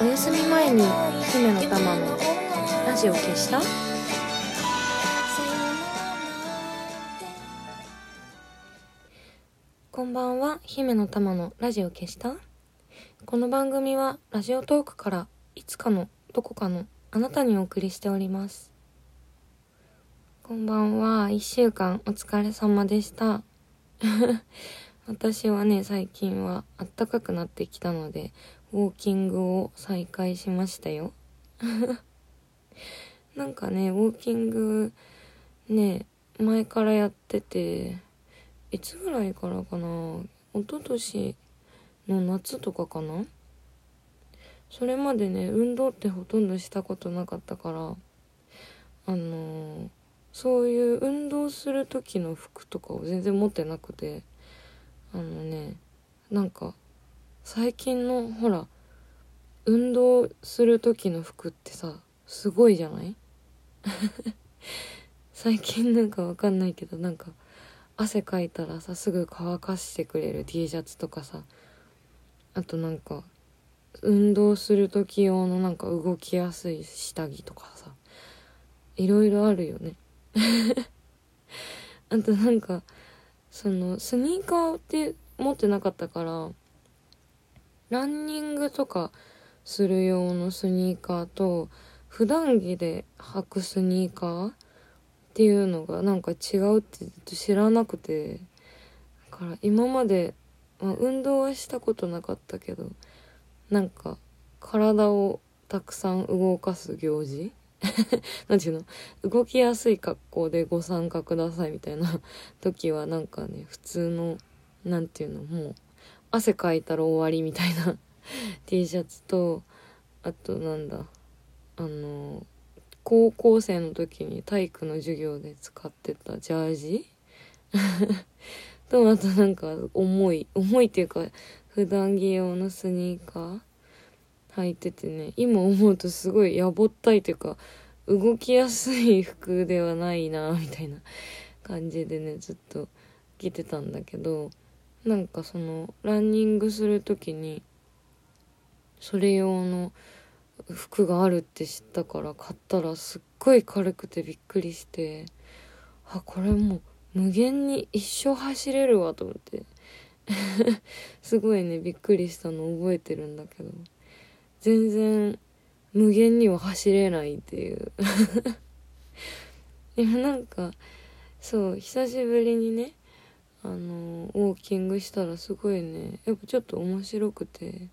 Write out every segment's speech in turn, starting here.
お休み前に姫の玉のラジオ消した？こんばんは。姫の玉のラジオ消した？この番組はラジオトークからいつかのどこかのあなたにお送りしております。こんばんは。一週間お疲れ様でした。私はね最近は暖かくなってきたのでウォーキングを再開しましたよ。なんかねウォーキングね前からやってていつぐらいからかな？一昨年の夏とかかな？それまでね運動ってほとんどしたことなかったからあのー、そういう運動する時の服とかを全然持ってなくてあのねなんか最近のほら運動する時の服ってさすごいじゃない？最近なんかわかんないけどなんか汗かいたらさすぐ乾かしてくれる T シャツとかさあとなんか運動する時用のなんか動きやすい下着とかさいろいろあるよね。あとなんかそのスニーカーって持ってなかったからランニングとかする用のスニーカーと普段着で履くスニーカーっていうのがなんか違うってずっと知らなくてだから今まで、まあ、運動はしたことなかったけどなんか体をたくさん動かす行事？なんていうの？動きやすい格好でご参加くださいみたいな時はなんかね普通のなんていうのもう汗かいたら終わりみたいな T シャツとあとなんだあの高校生の時に体育の授業で使ってたジャージ とあとなんか重い重いっていうか普段着用のスニーカー履いててね今思うとすごいやぼったいというか動きやすい服ではないなみたいな感じでねずっと着てたんだけどなんかそのランニングする時にそれ用の服があるって知ったから買ったらすっごい軽くてびっくりしてあこれもう無限に一生走れるわと思って。すごいねびっくりしたの覚えてるんだけど。全然無限には走れないっていう。いやなんかそう久しぶりにねあのウォーキングしたらすごいね。やっぱちょっと面白くて。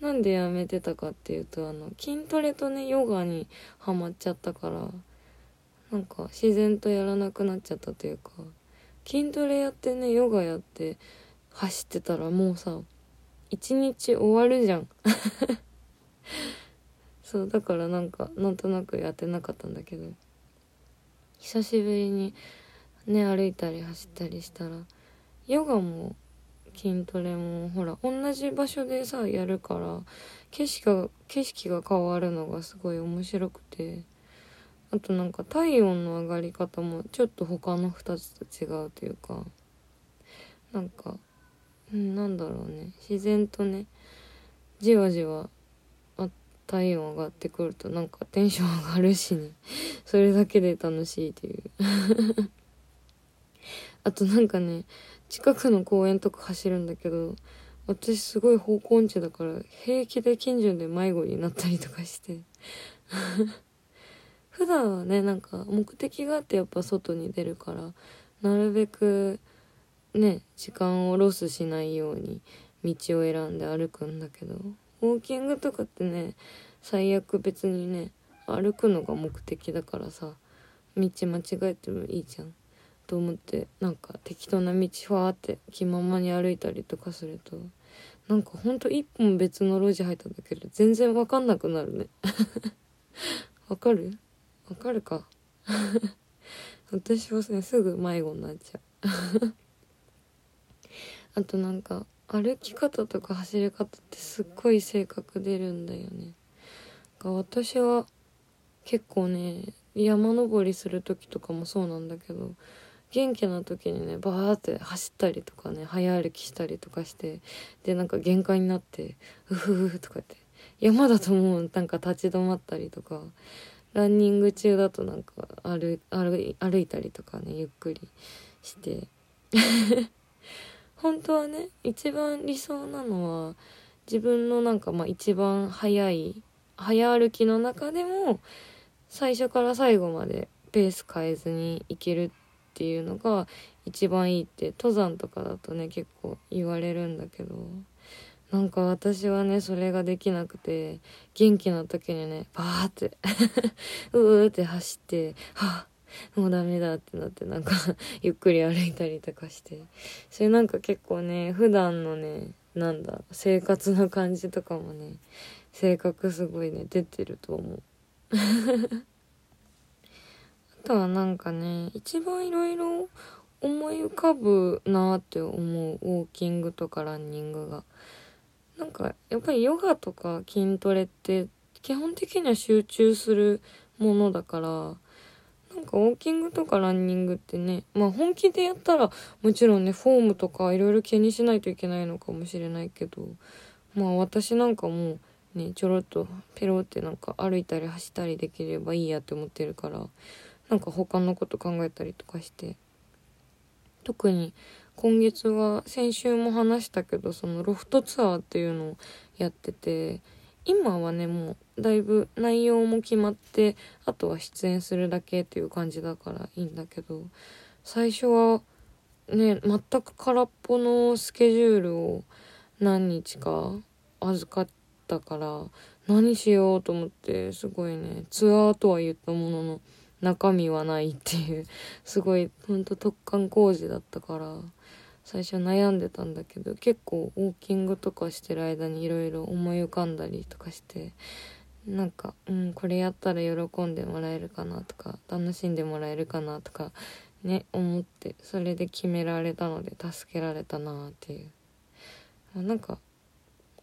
なんでやめてたかっていうとあの筋トレとねヨガにハマっちゃったからなんか自然とやらなくなっちゃったというか筋トレやってねヨガやって走ってたらもうさ一日終わるじゃん。そうだからなんかなんとなくやってなかったんだけど。久しぶりにね歩いたり走ったりしたらヨガも筋トレもほら同じ場所でさやるから景色が景色が変わるのがすごい面白くてあとなんか体温の上がり方もちょっと他の2つと違うというかなんか、うん、なんだろうね。自然とねじわじわ体温上がってくるとなんかテンション上がるしね。それだけで楽しいっていう。あとなんかね近くの公園とか走るんだけど私すごい方向音痴だから平気で近所で迷子になったりとかして。普段はねなんか目的があってやっぱ外に出るからなるべくね時間をロスしないように道を選んで歩くんだけどウォーキングとかってね最悪別にね歩くのが目的だからさ道間違えてもいいじゃん。と思ってなんか適当な道ファーって気ままに歩いたりとかするとなんかほんと一本別の路地入ったんだけで全然わかんなくなるね。わかる？わかるか？私はねすぐ迷子になっちゃう。あとなんか歩き方とか走り方ってすっごい性格出るんだよね。私は結構ね山登りする時とかもそうなんだけど元気な時にねバーって走ったりとかね早歩きしたりとかしてでなんか限界になって「うふふ」とか言って山だともうなんか立ち止まったりとかランニング中だとなんか歩歩歩いたりとかねゆっくりして。本当はね一番理想なのは自分のなんかまあ一番早い早歩きの中でも最初から最後までペース変えずに行けるっていうのが一番いいって登山とかだとね結構言われるんだけどなんか私はねそれができなくて元気な時にねバーって うーって走ってはあもうダメだってなってなんか ゆっくり歩いたりとかして。それなんか結構ね普段のねなんだ生活の感じとかもね性格すごいね出てると思う。とはなんかね一番いろいろ思い浮かぶなって思うウォーキングとかランニングが。なんかやっぱりヨガとか筋トレって基本的には集中するものだからなんかウォーキングとかランニングってねまあ本気でやったらもちろんねフォームとかいろいろ気にしないといけないのかもしれないけどまあ私なんかもうねちょろっとペロってなんか歩いたり走ったりできればいいやって思ってるからなんか他のこと考えたりとかして。特に今月は先週も話したけどそのロフトツアーっていうのをやってて今はねもうだいぶ内容も決まってあとは出演するだけっていう感じだからいいんだけど最初はね全く空っぽのスケジュールを何日か預かったから何しようと思ってすごいねツアーとは言ったものの中身はないっていう。すごいほんと突貫工事だったから最初悩んでたんだけど結構ウォーキングとかしてる間にいろいろ思い浮かんだりとかしてなんかうんこれやったら喜んでもらえるかなとか楽しんでもらえるかなとかね思ってそれで決められたので助けられたなっていう。なんか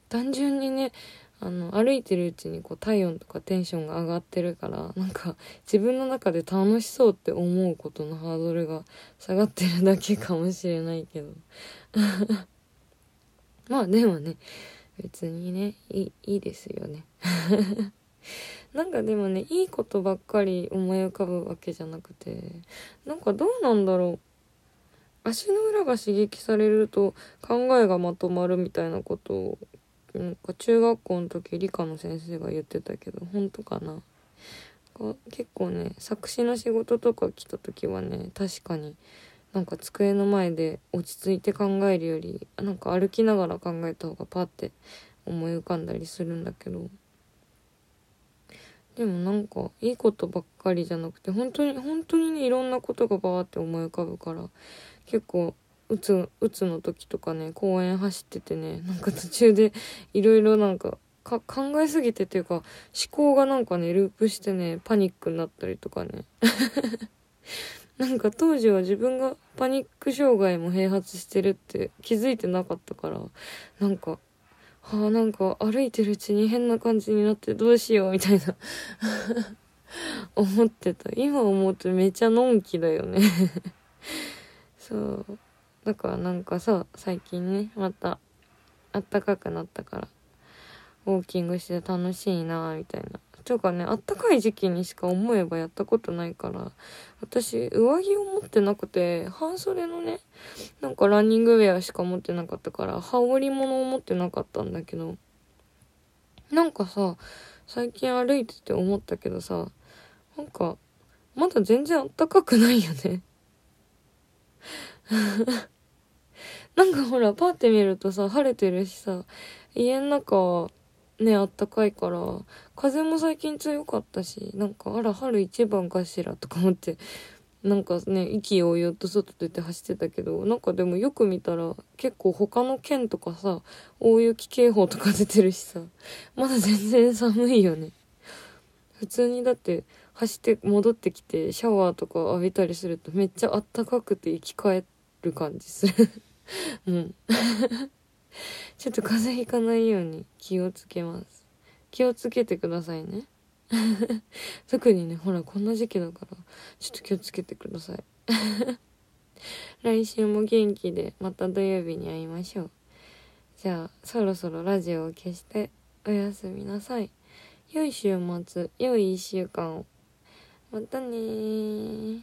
単純にねあの歩いてるうちにこう体温とかテンションが上がってるからなんか自分の中で楽しそうって思うことのハードルが下がってるだけかもしれないけど。まあでもね別にねいいですよね。なんかでもねいいことばっかり思い浮かぶわけじゃなくてなんかどうなんだろう。足の裏が刺激されると考えがまとまるみたいなことをなんか中学校の時理科の先生が言ってたけど本当かな？結構ね作詞の仕事とか来た時はね確かになんか机の前で落ち着いて考えるよりなんか歩きながら考えた方がパッて思い浮かんだりするんだけど。でもなんかいいことばっかりじゃなくて本当に本当にねいろんなことがバーって思い浮かぶから結構うつ、うつの時とかね、公園走っててね、なんか途中でいろいろなんかか考えすぎてっていうか、思考がなんかね、ループしてね、パニックになったりとかね。なんか当時は自分がパニック障害も併発してるって気づいてなかったから、なんか、はあ、なんか歩いてるうちに変な感じになってどうしようみたいな 思ってた。今思うとめちゃのんきだよね そう。だからなんかさ最近ねまたあったかくなったからウォーキングして楽しいなみたいな。というかねあったかい時期にしか思えばやったことないから私上着を持ってなくて半袖のねなんかランニングウェアしか持ってなかったから羽織物を持ってなかったんだけどなんかさ最近歩いてて思ったけどさなんかまだ全然あったかくないよね。なんかほら、パーって見るとさ、晴れてるしさ、家の中ね、あったかいから、風も最近強かったし、なんか、あら、春一番かしらとか思って、なんかね意気揚々と外出て走ってたけどなんかでもよく見たら結構他の県とかさ大雪警報とか出てるしさまだ全然寒いよね。普通にだって走って戻ってきてシャワーとか浴びたりするとめっちゃあったかくて生き返る感じする。うん。ちょっと風邪ひかないように気をつけます。気をつけてくださいね。特にねほらこんな時期だからちょっと気をつけてください。来週も元気でまた土曜日に会いましょう。じゃあそろそろラジオを消しておやすみなさい。良い週末良い1週間を。またね